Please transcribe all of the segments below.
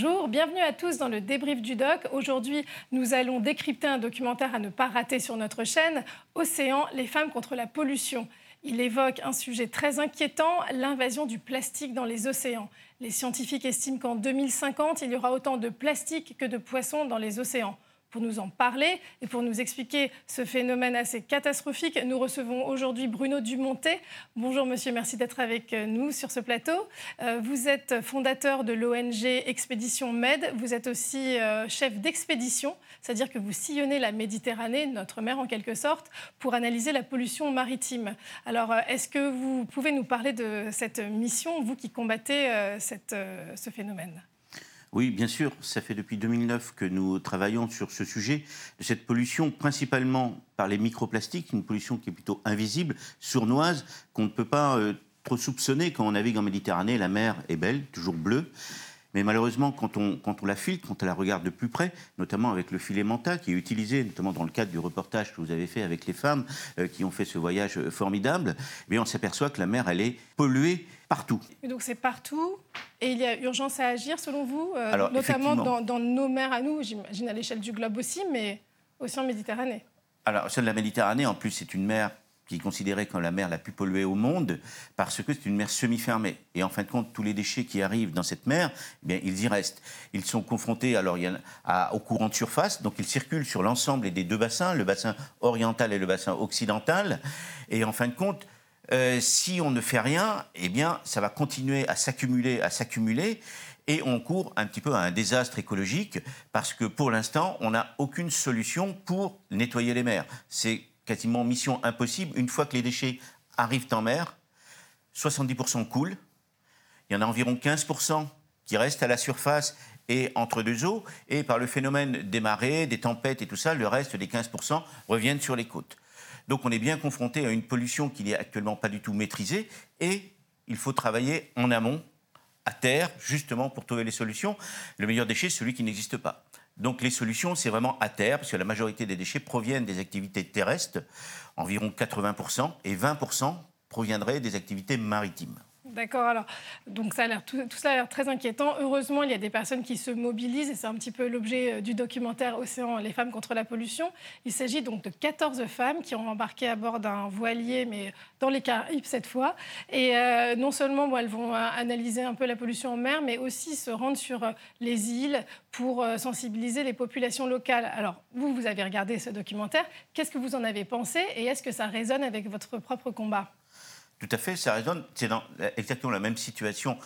Bonjour, bienvenue à tous dans le débrief du doc. Aujourd'hui, nous allons décrypter un documentaire à ne pas rater sur notre chaîne, Océan, les femmes contre la pollution. Il évoque un sujet très inquiétant, l'invasion du plastique dans les océans. Les scientifiques estiment qu'en 2050, il y aura autant de plastique que de poissons dans les océans. Pour nous en parler et pour nous expliquer ce phénomène assez catastrophique, nous recevons aujourd'hui Bruno Dumontet. Bonjour monsieur, merci d'être avec nous sur ce plateau. Euh, vous êtes fondateur de l'ONG Expédition Med. Vous êtes aussi euh, chef d'expédition, c'est-à-dire que vous sillonnez la Méditerranée, notre mer en quelque sorte, pour analyser la pollution maritime. Alors, euh, est-ce que vous pouvez nous parler de cette mission, vous qui combattez ce phénomène? Oui, bien sûr, ça fait depuis 2009 que nous travaillons sur ce sujet de cette pollution, principalement par les microplastiques, une pollution qui est plutôt invisible, sournoise, qu'on ne peut pas euh, trop soupçonner quand on navigue en Méditerranée. La mer est belle, toujours bleue. Mais malheureusement, quand on, la filtre, quand on la regarde de plus près, notamment avec le filet manta qui est utilisé, notamment dans le cadre du reportage que vous avez fait avec les femmes euh, qui ont fait ce voyage euh, formidable, eh on s'aperçoit que la mer, elle est polluée partout. Et donc c'est partout, et il y a urgence à agir selon vous, euh, notamment dans, dans, nos mers à nous, j'imagine à l'échelle du globe aussi, mais aussi en Méditerranée. Alors, celle de la Méditerranée, en plus, c'est une mer qui est considérée comme la mer la plus polluée au monde, parce que c'est une mer semi-fermée. Et en fin de compte, tous les déchets qui arrivent dans cette mer, eh bien, ils y restent. Ils sont confrontés alors, il à, au courant de surface, donc ils circulent sur l'ensemble des deux bassins, le bassin oriental et le bassin occidental. Et en fin de compte, euh, si on ne fait rien, eh bien, ça va continuer à s'accumuler, à s'accumuler, et on court un petit peu à un désastre écologique, parce que pour l'instant, on n'a aucune solution pour nettoyer les mers. C'est quasiment mission impossible. Une fois que les déchets arrivent en mer, 70% coulent. Il y en a environ 15% qui restent à la surface et entre deux eaux. Et par le phénomène des marées, des tempêtes et tout ça, le reste des 15% reviennent sur les côtes. Donc on est bien confronté à une pollution qui n'est actuellement pas du tout maîtrisée. Et il faut travailler en amont, à terre, justement pour trouver les solutions. Le meilleur déchet, celui qui n'existe pas. Donc les solutions, c'est vraiment à terre, parce que la majorité des déchets proviennent des activités terrestres, environ 80%, et 20% proviendraient des activités maritimes. D'accord. Alors, donc ça a l'air, tout, ça a l'air très inquiétant. Heureusement, il y a des personnes qui se mobilisent et c'est un petit peu l'objet euh, du documentaire Océan, les femmes contre la pollution. Il s'agit donc de 14 femmes qui ont embarqué à bord d'un voilier, mais dans les Caraïbes cette fois. Et euh, non seulement elles vont euh, analyser un peu la pollution en mer, mais aussi se rendre sur les îles pour sensibiliser les populations locales. Alors, vous, vous avez regardé ce documentaire. Qu'est-ce que vous en avez pensé et est-ce que ça résonne avec votre propre combat? Tout à fait, ça résonne. C'est exactement la même situation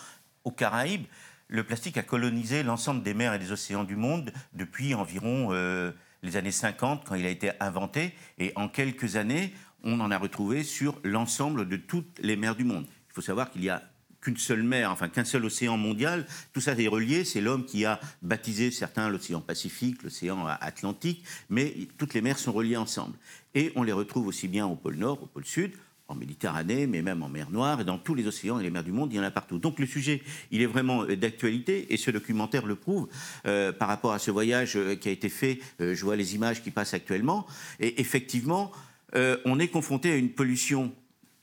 aux Caraïbes. Le plastique a colonisé l'ensemble des mers et des océans du monde depuis environ euh, les années 50, quand il a été inventé. Et en quelques années, on en a retrouvé sur l'ensemble de toutes les mers du monde. Il faut savoir qu'il y a qu'une seule mer, enfin qu'un seul océan mondial. Tout ça est relié. C'est l'homme qui a baptisé certains l'océan Pacifique, l'océan Atlantique, mais toutes les mers sont reliées ensemble. Et on les retrouve aussi bien au pôle Nord, au pôle Sud, en Méditerranée, mais même en mer Noire, et dans tous les océans et les mers du monde, il y en a partout. Donc le sujet, il est vraiment euh, d'actualité, et ce documentaire le prouve euh, par rapport à ce voyage euh, qui a été fait. je vois les images qui passent actuellement, et effectivement, on est confronté à une pollution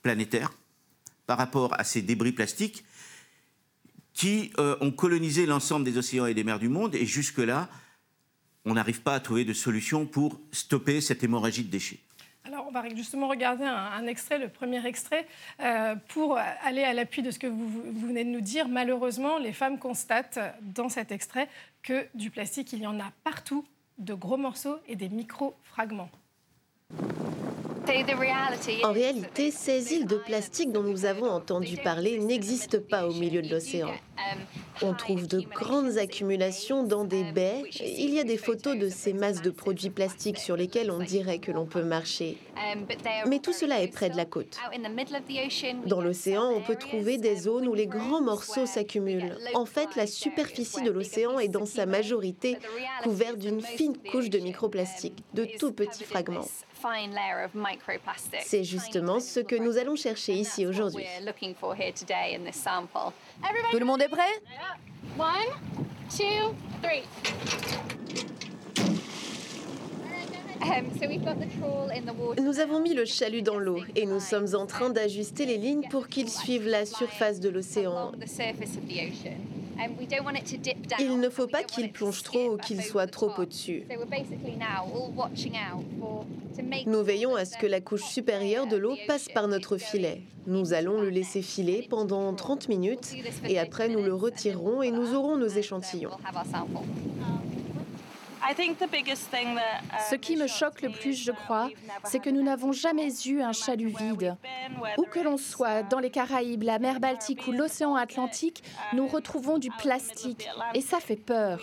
planétaire par rapport à ces débris plastiques qui ont colonisé l'ensemble des océans et des mers du monde, et jusque-là, on n'arrive pas à trouver de solution pour stopper cette hémorragie de déchets. On va justement regarder un, extrait, le premier extrait, euh, pour aller à l'appui de ce que vous, vous, venez de nous dire. Malheureusement, les femmes constatent dans cet extrait que du plastique, il y en a partout, de gros morceaux et des micro-fragments. En réalité, ces îles de plastique dont nous avons entendu parler n'existent pas au milieu de l'océan. On trouve de grandes accumulations dans des baies. Il y a des photos de ces masses de produits plastiques sur lesquelles on dirait que l'on peut marcher. Mais tout cela est près de la côte. Dans l'océan, on peut trouver des zones où les grands morceaux s'accumulent. En fait, la superficie de l'océan est dans sa majorité couverte d'une fine couche de microplastiques, de tout petits fragments. C'est justement ce que nous allons chercher ici aujourd'hui. Tout le monde est prêt? Nous avons mis le chalut dans l'eau et nous sommes en train d'ajuster les lignes pour qu'il suive la surface de l'océan. Il ne faut pas qu'il plonge trop ou qu'il soit trop au-dessus. Nous veillons à ce que la couche supérieure de l'eau passe par notre filet. Nous allons le laisser filer pendant 30 minutes et après nous le retirerons et nous aurons nos échantillons. Ce qui me choque le plus, je crois, c'est que nous n'avons jamais eu un chalut vide. Où que l'on soit, dans les Caraïbes, la mer Baltique ou l'océan Atlantique, nous retrouvons du plastique. Et ça fait peur.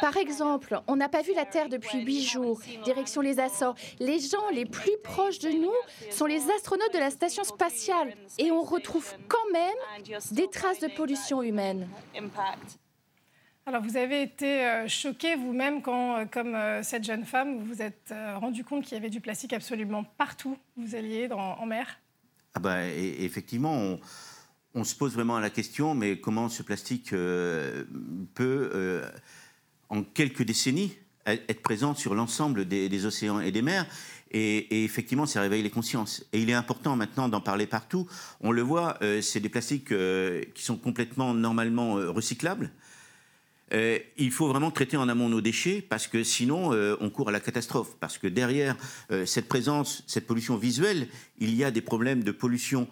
Par exemple, on n'a pas vu la Terre depuis huit jours, direction les Açores. Les gens les plus proches de nous sont les astronautes de la station spatiale et on retrouve quand même des traces de pollution humaine. Alors, vous avez été euh, choqué vous-même quand, euh, comme euh, cette jeune femme, vous vous êtes rendu compte qu'il y avait du plastique absolument partout où vous alliez en mer? Ah bah, Effectivement, on, se pose vraiment la question, mais comment ce plastique peut, en quelques décennies, être présent sur l'ensemble des, océans et des mers? Et, effectivement, ça réveille les consciences. Et il est important maintenant d'en parler partout. On le voit, c'est des plastiques qui sont complètement normalement recyclables. Euh, il faut vraiment traiter en amont nos déchets parce que sinon euh, on court à la catastrophe. Parce que derrière euh, cette présence, cette pollution visuelle, il y a des problèmes de pollution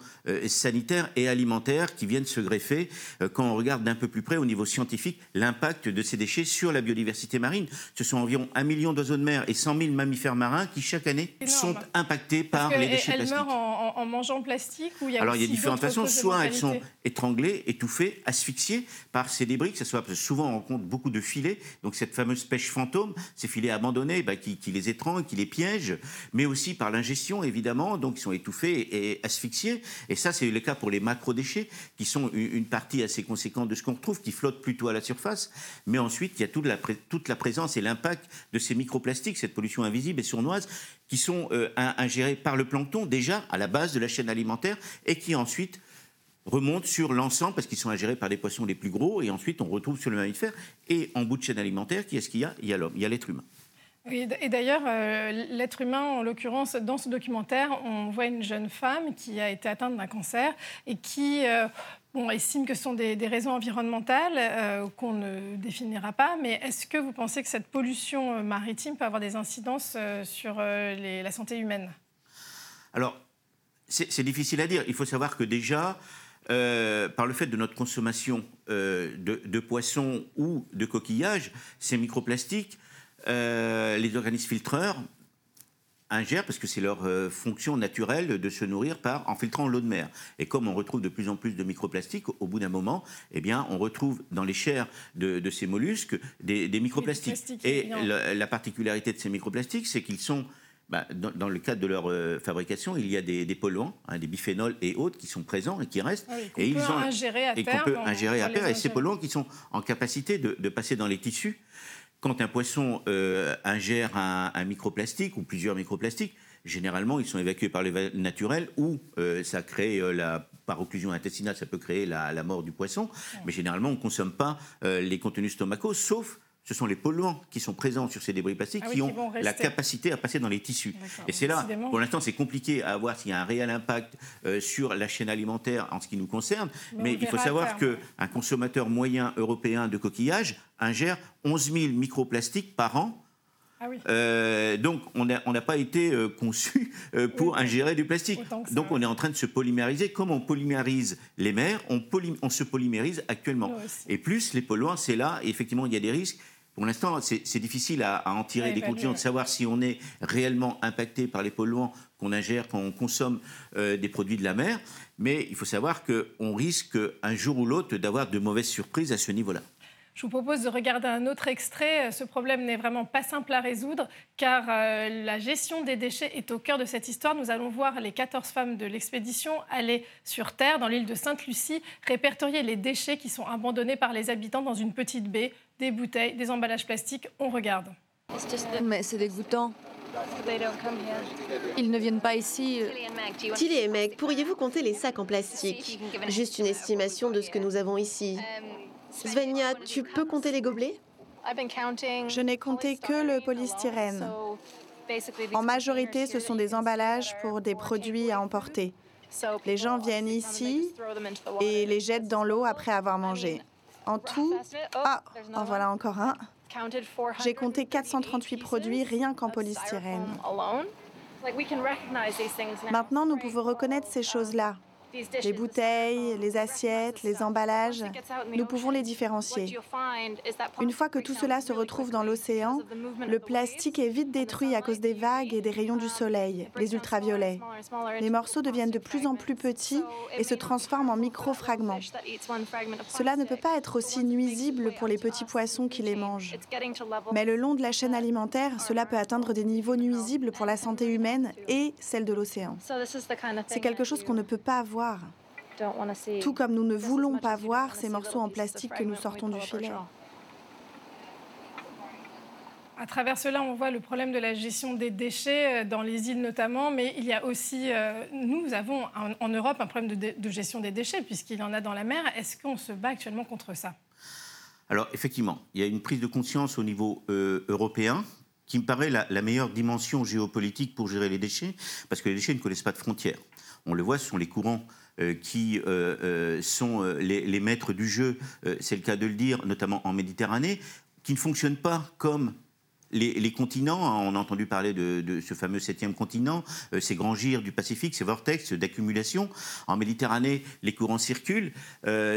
sanitaire et alimentaire qui viennent se greffer quand on regarde d'un peu plus près au niveau scientifique l'impact de ces déchets sur la biodiversité marine. Ce sont environ un million d'oiseaux de mer et 100 000 mammifères marins qui chaque année sont impactés par les déchets elles plastiques. Elles meurent en, mangeant plastique ou il y a Alors il y a différentes façons. Soit elles sont étranglées, étouffées, asphyxiées par ces débris, que ce soit souvent compte beaucoup de filets. Donc cette fameuse pêche fantôme, ces filets abandonnés bah, qui, les étranglent, qui les piègent, mais aussi par l'ingestion évidemment, donc ils sont étouffés et asphyxiés. Et ça, c'est le cas pour les macro-déchets, qui sont une partie assez conséquente de ce qu'on retrouve, qui flottent plutôt à la surface. Mais ensuite, il y a toute la, toute la présence et l'impact de ces microplastiques, cette pollution invisible et sournoise, qui sont euh, ingérés par le plancton déjà à la base de la chaîne alimentaire et qui ensuite remontent sur l'ensemble parce qu'ils sont ingérés par les poissons les plus gros et ensuite on retrouve sur le mammifère et en bout de chaîne alimentaire qui est-ce qu'il y a? Il y a l'homme, il y a l'être humain. Et d'ailleurs, euh, l'être humain, en l'occurrence, dans ce documentaire, on voit une jeune femme qui a été atteinte d'un cancer et qui euh, bon, estime que ce sont des, raisons environnementales euh, qu'on ne définira pas. Mais est-ce que vous pensez que cette pollution maritime peut avoir des incidences sur la santé humaine? Alors, c'est difficile à dire. Il faut savoir que déjà, par le fait de notre consommation euh, de, poissons ou de coquillages, ces microplastiques, euh, les organismes filtreurs ingèrent, parce que c'est leur fonction naturelle de se nourrir par, en filtrant l'eau de mer. Et comme on retrouve de plus en plus de microplastiques, au bout d'un moment, eh bien, on retrouve dans les chairs de, ces mollusques des, microplastiques. Et la, particularité de ces microplastiques, c'est qu'ils sont bah, dans, le cadre de leur euh, fabrication, il y a des, polluants, hein, des biphénols et autres qui sont présents et qui restent. Ah et ils ont ingérer à et qu'on peut ingérer à. Et ces polluants qui sont en capacité de, passer dans les tissus. Quand un poisson euh, ingère un, microplastique ou plusieurs microplastiques, généralement ils sont évacués par les naturels ou euh, ça crée la par occlusion intestinale, ça peut créer la, mort du poisson. Mais généralement on ne consomme pas les contenus stomacaux, sauf ce sont les polluants qui sont présents sur ces débris plastiques ah qui, ont la capacité à passer dans les tissus. Et c'est là, pour l'instant, c'est compliqué à voir s'il y a un réel impact euh, sur la chaîne alimentaire en ce qui nous concerne. Mais, il faut savoir qu'un consommateur moyen européen de coquillages ingère 11 000 microplastiques par an. Ah euh, donc, on n'a pas été euh, conçu pour ingérer du plastique. Donc, on est en train de se polymériser. Comme on polymérise les mers, on, on se polymérise actuellement. Et plus les polluants, c'est là, effectivement, il y a des risques. Pour l'instant, c'est difficile à, en tirer des conclusions, de savoir si on est réellement impacté par les polluants qu'on ingère quand on consomme euh, des produits de la mer. Mais il faut savoir qu'on risque un jour ou l'autre d'avoir de mauvaises surprises à ce niveau-là. Je vous propose de regarder un autre extrait. Ce problème n'est vraiment pas simple à résoudre car euh, la gestion des déchets est au cœur de cette histoire. Nous allons voir les 14 femmes de l'expédition aller sur Terre, dans l'île de Sainte-Lucie, répertorier les déchets qui sont abandonnés par les habitants dans une petite baie, des bouteilles, des emballages plastiques. On regarde. Mais c'est dégoûtant. Ils ne viennent pas ici. Tilly et Meg, pourriez-vous compter les sacs en plastique? Juste une estimation de ce que nous avons ici. Svenja, tu peux compter les gobelets? Je n'ai compté que le polystyrène. En majorité, ce sont des emballages pour des produits à emporter. Les gens viennent ici et les jettent dans l'eau après avoir mangé. En tout, ah, en voilà encore un. J'ai compté 438 produits rien qu'en polystyrène. Maintenant, nous pouvons reconnaître ces choses-là. Les bouteilles, les assiettes, les emballages, nous pouvons les différencier. Une fois que tout cela se retrouve dans l'océan, le plastique est vite détruit à cause des vagues et des rayons du soleil, les ultraviolets. Les morceaux deviennent de plus en plus petits et se transforment en micro-fragments. Cela ne peut pas être aussi nuisible pour les petits poissons qui les mangent. Mais le long de la chaîne alimentaire, cela peut atteindre des niveaux nuisibles pour la santé humaine et celle de l'océan. C'est quelque chose qu'on ne peut pas voir tout comme nous ne voulons pas voir ces morceaux en plastique que nous sortons du filet. À travers cela, on voit le problème de la gestion des déchets euh, dans les îles notamment, mais il y a aussi, euh, nous avons en, Europe un problème de, gestion des déchets puisqu'il y en a dans la mer. Est-ce qu'on se bat actuellement contre ça? Alors effectivement, il y a une prise de conscience au niveau euh, européen qui me paraît la, la, meilleure dimension géopolitique pour gérer les déchets, parce que les déchets ne connaissent pas de frontières. On le voit, ce sont les courants euh, qui euh, euh, sont les, maîtres du jeu, c'est le cas de le dire, notamment en Méditerranée, qui ne fonctionnent pas comme les, continents, on a entendu parler de, ce fameux septième continent, ces grands gires du Pacifique, ces vortex d'accumulation. En Méditerranée, les courants circulent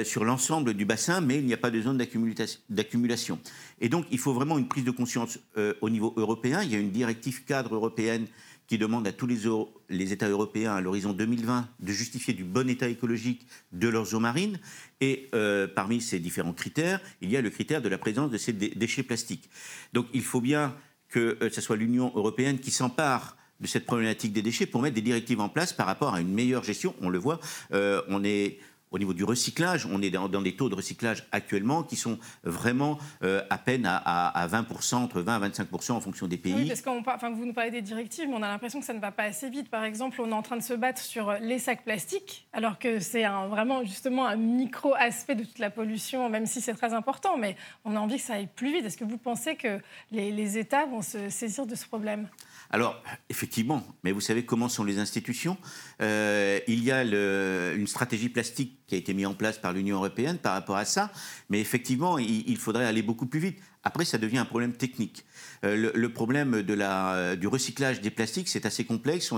sur l'ensemble du bassin, mais il n'y a pas de zone d'accumulation. Et donc, il faut vraiment une prise de conscience au niveau européen. Il y a une directive cadre européenne qui demande à tous les, États européens à l'horizon 2020 de justifier du bon état écologique de leurs eaux marines. Et euh, parmi ces différents critères, il y a le critère de la présence de ces déchets plastiques. Donc il faut bien que euh, ce soit l'Union européenne qui s'empare de cette problématique des déchets pour mettre des directives en place par rapport à une meilleure gestion. On le voit, euh, on est au niveau du recyclage, on est dans, des taux de recyclage actuellement qui sont vraiment euh, à peine à, 20%, entre 20 à 25% en fonction des pays. Oui, parce que enfin, vous nous parlez des directives, mais on a l'impression que ça ne va pas assez vite. Par exemple, on est en train de se battre sur les sacs plastiques, alors que c'est vraiment justement un micro-aspect de toute la pollution, même si c'est très important, mais on a envie que ça aille plus vite. Est-ce que vous pensez que les, les États vont se saisir de ce problème? Alors, effectivement, mais vous savez comment sont les institutions? Euh, Il y a une stratégie plastique qui a été mise en place par l'Union européenne par rapport à ça, mais effectivement, il, faudrait aller beaucoup plus vite. Après, ça devient un problème technique. Euh, le, problème de la, du recyclage des plastiques, c'est assez complexe.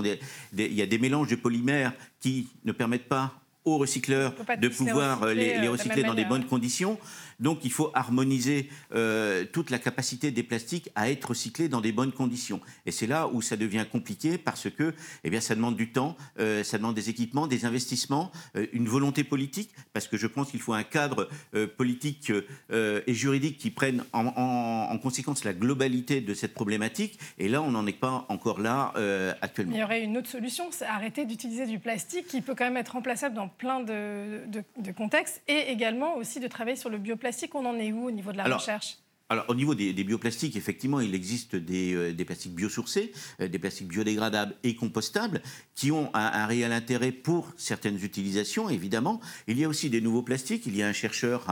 il y a des mélanges de polymères qui ne permettent pas aux recycleurs de pouvoir euh, les, recycler dans des bonnes conditions. Donc il faut harmoniser euh, toute la capacité des plastiques à être recyclés dans des bonnes conditions. Et c'est là où ça devient compliqué parce que eh bien, ça demande du temps, euh, ça demande des équipements, des investissements, une volonté politique, parce que je pense qu'il faut un cadre politique et juridique qui prenne en, en, conséquence la globalité de cette problématique. Et là, on n'en est pas encore là actuellement. il y aurait une autre solution, c'est arrêter d'utiliser du plastique qui peut quand même être remplaçable dans plein de, contextes, et également aussi de travailler sur le bioplastique. On en est où au niveau de la recherche? alors, au niveau des, bioplastiques, effectivement, il existe des, euh, plastiques biosourcés, euh, des plastiques biodégradables et compostables, qui ont un, réel intérêt pour certaines utilisations, évidemment. Il y a aussi des nouveaux plastiques. Il y a un chercheur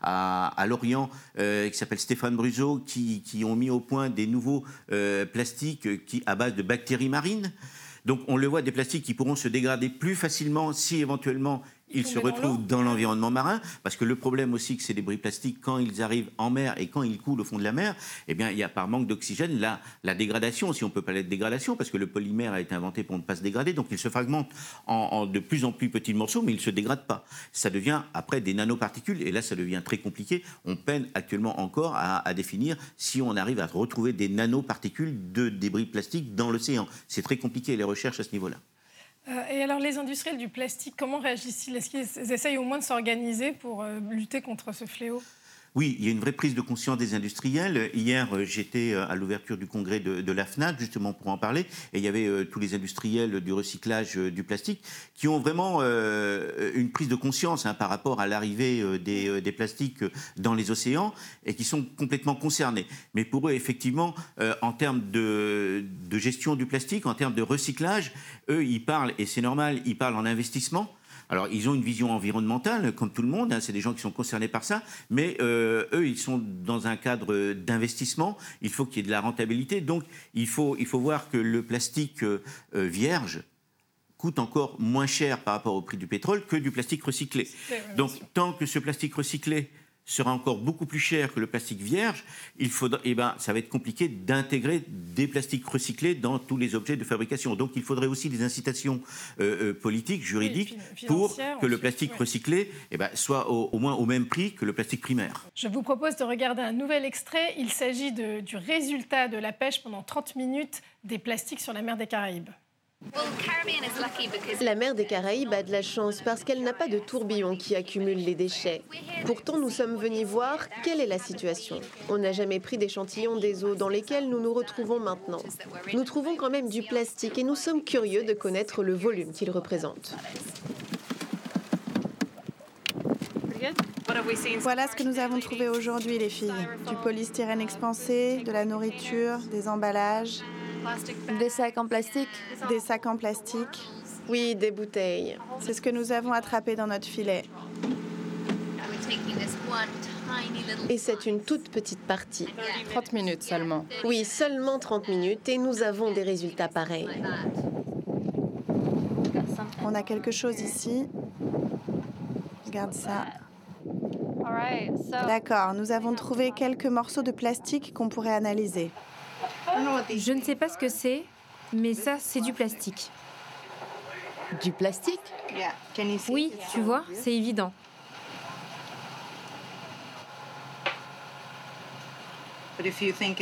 à, Lorient euh, qui s'appelle Stéphane Bruzo, qui, qui, ont mis au point des nouveaux plastiques qui, à base de bactéries marines. Donc on le voit, des plastiques qui pourront se dégrader plus facilement si éventuellement ils se retrouvent dans l'environnement marin, parce que le problème aussi que ces débris plastiques, quand ils arrivent en mer et quand ils coulent au fond de la mer, eh bien, il y a par manque d'oxygène la, la dégradation, si on peut parler de dégradation, parce que le polymère a été inventé pour ne pas se dégrader, donc il se fragmente en, de plus en plus petits morceaux, mais il ne se dégrade pas. Ça devient après des nanoparticules, et là, ça devient très compliqué. On peine actuellement encore à, à définir si on arrive à retrouver des nanoparticules de débris plastiques dans l'océan. C'est très compliqué les recherches à ce niveau-là. Euh, et alors, les industriels du plastique, comment réagissent-ils? Est-ce qu'ils essayent au moins de s'organiser pour euh, lutter contre ce fléau? Oui, il y a une vraie prise de conscience des industriels. Hier, euh, j'étais euh, à l'ouverture du congrès de, la FNAC, justement pour en parler, et il y avait euh, tous les industriels du recyclage du plastique qui ont vraiment une prise de conscience hein, par rapport à l'arrivée des, plastiques dans les océans et qui sont complètement concernés. Mais pour eux, effectivement, en termes de, de gestion du plastique, en termes de recyclage, eux, ils parlent, et c'est normal, ils parlent en investissement. Alors, ils ont une vision environnementale, comme tout le monde, hein, c'est des gens qui sont concernés par ça, mais euh, eux, ils sont dans un cadre d'investissement, il faut qu'il y ait de la rentabilité, donc il faut, il faut voir que le plastique euh, vierge coûte encore moins cher par rapport au prix du pétrole que du plastique recyclé. Donc tant que ce plastique recyclé sera encore beaucoup plus cher que le plastique vierge, il faudra, eh ben, ça va être compliqué d'intégrer des plastiques recyclés dans tous les objets de fabrication. Donc il faudrait aussi des incitations euh, euh, politiques, juridiques, pour que le plastique recyclé eh ben, soit au, moins au même prix que le plastique primaire. Je vous propose de regarder un nouvel extrait. Il s'agit du résultat de la pêche pendant 30 minutes des plastiques sur la mer des Caraïbes. La mer des Caraïbes a de la chance parce qu'elle n'a pas de tourbillon qui accumule les déchets. Pourtant, nous sommes venus voir quelle est la situation. On n'a jamais pris d'échantillons des eaux dans lesquelles nous nous retrouvons maintenant. Nous trouvons quand même du plastique et nous sommes curieux de connaître le volume qu'il représente. Voilà ce que nous avons trouvé aujourd'hui, les filles. Du polystyrène expansé, de la nourriture, des emballages. Des sacs en plastique Des sacs en plastique. Oui, des bouteilles. C'est ce que nous avons attrapé dans notre filet. Et c'est une toute petite partie. 30 minutes seulement. Oui, seulement 30 minutes et nous avons des résultats pareils. On a quelque chose ici. Regarde ça. D'accord, nous avons trouvé quelques morceaux de plastique qu'on pourrait analyser. Je ne sais pas ce que c'est, mais ça, c'est du plastique. Du plastique Oui, tu vois, c'est évident.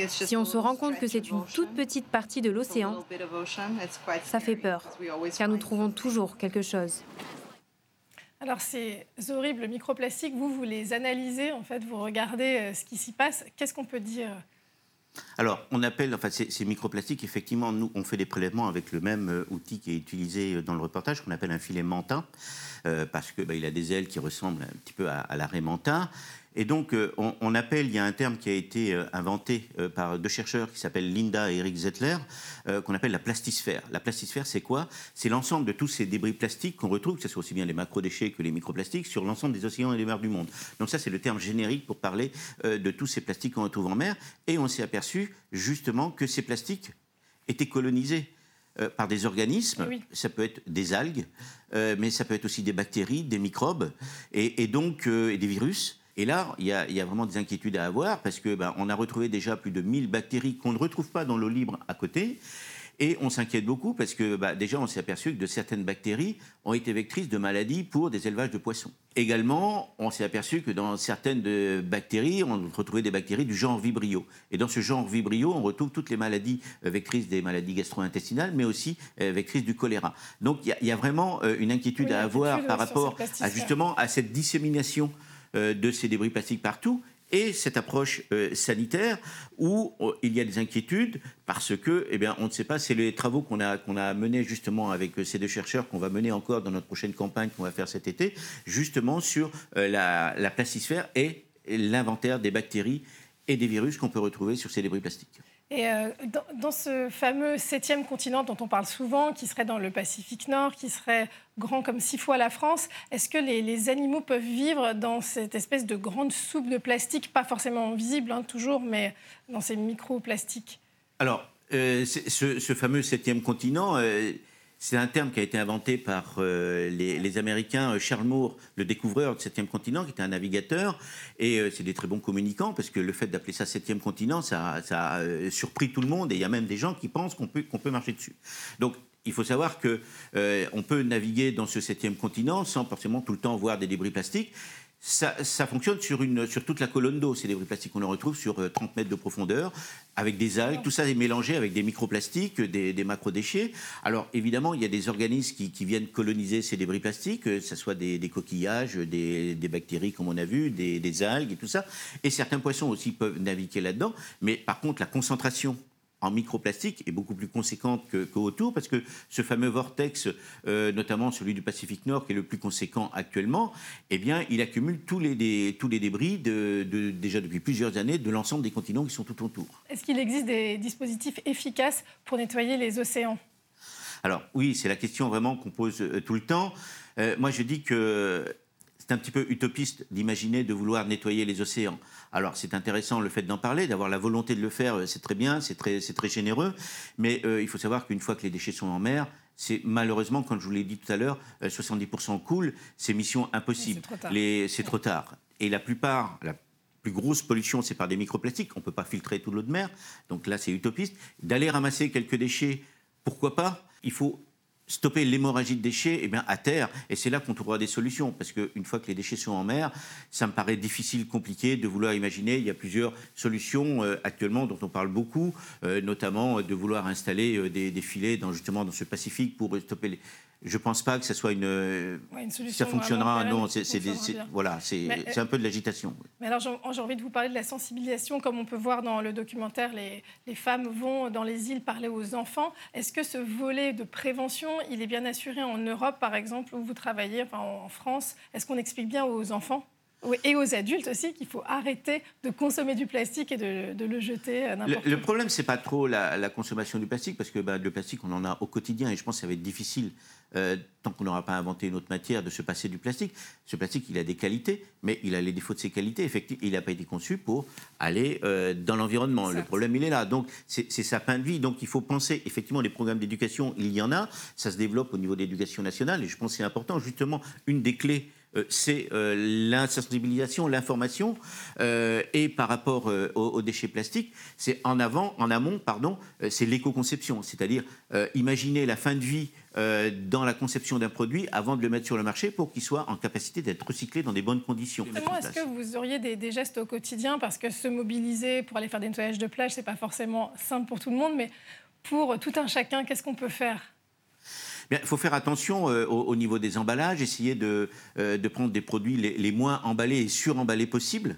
Si on se rend compte que c'est une toute petite partie de l'océan, ça fait peur, car nous trouvons toujours quelque chose. Alors ces horribles microplastiques, vous, vous les analysez, en fait, vous regardez euh, ce qui s'y passe. Qu'est-ce qu'on peut dire alors, on appelle, enfin, ces, microplastiques, effectivement, nous, on fait des prélèvements avec le même euh, outil qui est utilisé euh, dans le reportage, qu'on appelle un filet manta, euh, parce qu'il bah, a des ailes qui ressemblent un petit peu à, à l'arrêt manta. Et donc, euh, on, appelle, il y a un terme qui a été euh, inventé euh, par deux chercheurs qui s'appellent Linda et Eric Zettler, qu'on appelle la plastisphère. La plastisphère, c'est quoi? C'est l'ensemble de tous ces débris plastiques qu'on retrouve, que ce soit aussi bien les macrodéchets que les microplastiques, sur l'ensemble des océans et des mers du monde. Donc ça, c'est le terme générique pour parler de tous ces plastiques qu'on retrouve en mer. Et on s'est aperçu justement que ces plastiques étaient colonisés. par des organismes, ça peut être des algues, mais ça peut être aussi des bactéries, des microbes, et, donc et des virus. Et là, il y, a, vraiment des inquiétudes à avoir parce que ben, on a retrouvé déjà plus de 1000 bactéries qu'on ne retrouve pas dans l'eau libre à côté. Et on s'inquiète beaucoup parce que bah, déjà, on s'est aperçu que de certaines bactéries ont été vectrices de maladies pour des élevages de poissons. Également, on s'est aperçu que dans certaines bactéries, on retrouvait des bactéries du genre Vibrio. Et dans ce genre Vibrio, on retrouve toutes les maladies euh, vectrices des maladies gastro-intestinales, mais aussi euh, vectrices du choléra. Donc il y, a vraiment euh, une inquiétude à avoir par rapport à, justement à cette dissémination de ces débris plastiques partout et cette approche euh, sanitaire où euh, il y a des inquiétudes parce que, eh bien, on ne sait pas, c'est les travaux qu'on a, a menés justement avec ces deux chercheurs qu'on va mener encore dans notre prochaine campagne qu'on va faire cet été, justement sur la, la plastisphère et l'inventaire des bactéries et des virus qu'on peut retrouver sur ces débris plastiques. Et euh, dans, ce fameux septième continent dont on parle souvent, qui serait dans le Pacifique Nord, qui serait grand comme six fois la France, est-ce que les, animaux peuvent vivre dans cette espèce de grande soupe de plastique, pas forcément visible hein, toujours, mais dans ces microplastiques? Alors, euh, ce, fameux septième continent, euh, c'est un terme qui a été inventé par euh, les, Américains, euh, Charles Moore, le découvreur du septième continent, qui était un navigateur. Et euh, c'est des très bons communicants, parce que le fait d'appeler ça septième continent, ça, a surpris tout le monde. Et il y a même des gens qui pensent qu'on peut, qu'on marcher dessus. Donc, il faut savoir que on peut naviguer dans ce septième continent sans forcément tout le temps voir des débris plastiques ça, fonctionne sur, une, sur toute la colonne d'eau. Ces débris plastiques, on les retrouve sur 30 euh, mètres de profondeur, avec des algues. Tout ça est mélangé avec des microplastiques, des, des macrodéchets. Alors, évidemment, il y a des organismes qui, viennent coloniser ces débris plastiques, que ce soit des, coquillages, des, bactéries, comme on a vu, des, des algues et tout ça. Et certains poissons aussi peuvent naviguer là-dedans. Mais par contre, la concentration en microplastique est beaucoup plus conséquente qu'autour, parce que ce fameux vortex, euh, notamment celui du Pacifique Nord, qui est le plus conséquent actuellement, eh bien, il accumule tous les, tous les débris, de, déjà depuis plusieurs années, de l'ensemble des continents qui sont tout autour. Est-ce qu'il existe des dispositifs efficaces pour nettoyer les océans? Alors oui, c'est la question vraiment qu'on pose euh, tout le temps. Euh, moi, je dis que c'est un petit peu utopiste d'imaginer de vouloir nettoyer les océans. Alors c'est intéressant le fait d'en parler, d'avoir la volonté de le faire, euh, c'est très bien, c'est très, très généreux, mais euh, il faut savoir qu'une fois que les déchets sont en mer, c'est malheureusement, comme je vous l'ai dit tout à l'heure, 70% coulent, c'est mission impossible. C'est trop, tard. Et la plupart, la plus grosse pollution, c'est par des microplastiques. On ne peut pas filtrer toute l'eau de mer, donc là, c'est utopiste. D'aller ramasser quelques déchets, pourquoi pas? Il faut stopper l'hémorragie de déchets eh bien, à terre. Et c'est là qu'on trouvera des solutions. Parce qu'une fois que les déchets sont en mer, ça me paraît difficile, compliqué de vouloir imaginer. Il y a plusieurs solutions euh, actuellement dont on parle beaucoup, euh, notamment de vouloir installer euh, des, des, filets dans, justement dans ce Pacifique pour stopper les, je ne pense pas que ça soit une. ça fonctionnera. Non, c'est voilà, c'est un peu de l'agitation. Mais alors, j'ai envie de vous parler de la sensibilisation. Comme on peut voir dans le documentaire, les, les femmes vont dans les îles parler aux enfants. Est-ce que ce volet de prévention, il est bien assuré en Europe, par exemple, où vous travaillez, enfin, en France? Est-ce qu'on explique bien aux enfants? Et aux adultes aussi qu'il faut arrêter de consommer du plastique et de, le jeter n'importe où. Le problème, c'est pas trop la, consommation du plastique, parce que bah, le plastique, on en a au quotidien, et je pense que ça va être difficile, euh, tant qu'on n'aura pas inventé une autre matière, de se passer du plastique. Ce plastique, il a des qualités, mais il a les défauts de ses qualités. Effectivement, il n'a pas été conçu pour aller euh, dans l'environnement. Le problème, il est là. Donc, c'est sa fin de vie. Donc, il faut penser, effectivement, les programmes d'éducation, il y en a. Ça se développe au niveau de l'éducation nationale, et je pense que c'est important. Justement, une des clés euh, c'est euh, l'insensibilisation, l'information, euh, et par rapport aux, déchets plastiques, c'est en avant, en amont, pardon, c'est l'éco-conception, c'est-à-dire imaginer la fin de vie dans la conception d'un produit avant de le mettre sur le marché pour qu'il soit en capacité d'être recyclé dans des bonnes conditions. Est-ce que vous auriez des, gestes au quotidien? Parce que se mobiliser pour aller faire des nettoyages de plage, c'est pas forcément simple pour tout le monde, mais pour tout un chacun, qu'est-ce qu'on peut faire? Il faut faire attention euh, au, niveau des emballages, essayer de, euh, prendre des produits les, moins emballés et suremballés possibles.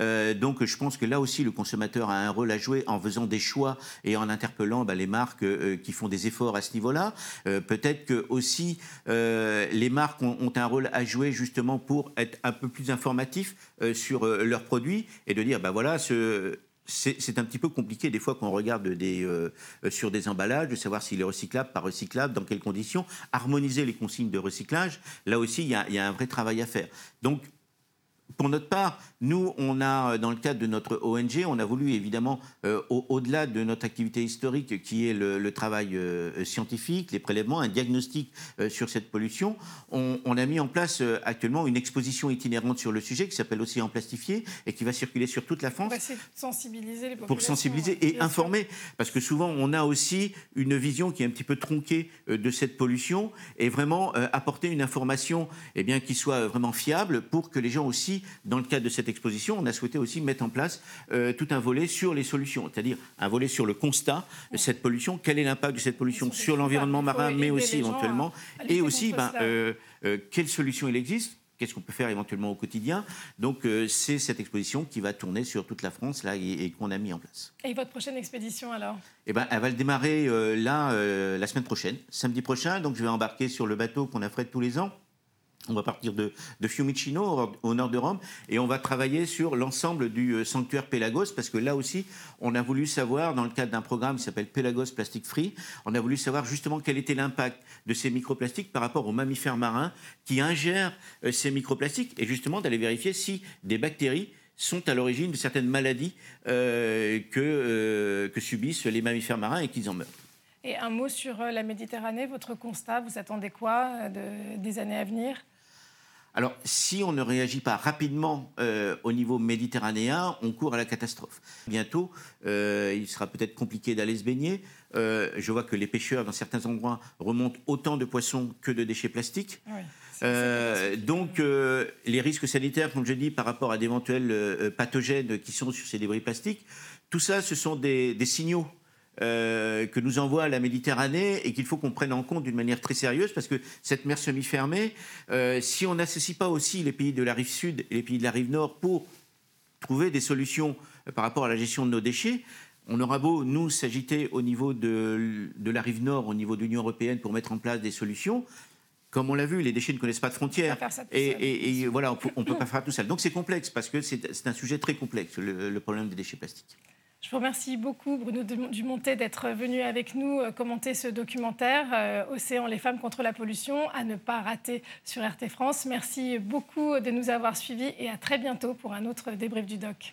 Euh, donc je pense que là aussi le consommateur a un rôle à jouer en faisant des choix et en interpellant bah, les marques qui font des efforts à ce niveau-là. Peut-être que aussi les marques ont, ont, un rôle à jouer justement pour être un peu plus informatifs sur leurs produits et de dire bah voilà ce c'est un petit peu compliqué des fois quand on regarde euh, sur des emballages de savoir s'il est recyclable, pas recyclable, dans quelles conditions. Harmoniser les consignes de recyclage, là aussi, il y a, y a un vrai travail à faire. Donc, pour notre part, nous, on a, dans le cadre de notre ONG, on a voulu évidemment, euh, au-delà de notre activité historique, qui est le, travail euh, scientifique, les prélèvements, un diagnostic euh, sur cette pollution, on, a mis en place actuellement une exposition itinérante sur le sujet qui s'appelle Océan plastifié et qui va circuler sur toute la France. Pour sensibiliser les populations. Pour sensibiliser et informer, parce que souvent on a aussi une vision qui est un petit peu tronquée de cette pollution et vraiment apporter une information eh bien, qui soit vraiment fiable pour que les gens aussi dans le cadre de cette exposition, on a souhaité aussi mettre en place euh, tout un volet sur les solutions, c'est-à-dire un volet sur le constat de cette pollution, quel est l'impact de cette pollution sur l'environnement marin, mais aussi éventuellement, et aussi ben, euh, euh, quelles solutions il existe Qu'est-ce qu'on peut faire éventuellement au quotidien. Donc c'est cette exposition qui va tourner sur toute la France là et, qu'on a mis en place. Et votre prochaine expédition alors? Eh ben, elle va le démarrer là la semaine prochaine, samedi prochain. Donc je vais embarquer sur le bateau qu'on affrète tous les ans on va partir de, Fiumicino, au nord de Rome, et on va travailler sur l'ensemble du euh, sanctuaire Pélagos, parce que là aussi, on a voulu savoir, dans le cadre d'un programme qui s'appelle Pélagos Plastic Free, on a voulu savoir justement quel était l'impact de ces microplastiques par rapport aux mammifères marins qui ingèrent euh, ces microplastiques, et justement d'aller vérifier si des bactéries sont à l'origine de certaines maladies euh, que, que subissent les mammifères marins et qu'ils en meurent. Et un mot sur la Méditerranée, votre constat, vous attendez quoi des années à venir? Alors, si on ne réagit pas rapidement euh, au niveau méditerranéen, on court à la catastrophe. Bientôt, euh, il sera peut-être compliqué d'aller se baigner. Euh, je vois que les pêcheurs, dans certains endroits, remontent autant de poissons que de déchets plastiques. donc, les risques sanitaires, comme je dis, par rapport à d'éventuels pathogènes qui sont sur ces débris plastiques, tout ça, ce sont des signaux euh, que nous envoie la Méditerranée et qu'il faut qu'on prenne en compte d'une manière très sérieuse parce que cette mer semi-fermée, euh, si on n'associe pas aussi les pays de la rive sud et les pays de la rive nord pour trouver des solutions euh, par rapport à la gestion de nos déchets, on aura beau, nous, s'agiter au niveau de, de, la rive nord, au niveau de l'Union européenne pour mettre en place des solutions. Comme on l'a vu, les déchets ne connaissent pas de frontières. Et, et, voilà, on ne peut pas faire tout seul. Donc c'est complexe parce que c'est un sujet très complexe, le problème des déchets plastiques. Je vous remercie beaucoup, Bruno Dumontet, d'être venu avec nous euh, commenter ce documentaire euh, Océan, les femmes contre la pollution, à ne pas rater sur RT France. Merci beaucoup de nous avoir suivis et à très bientôt pour un autre débrief du doc.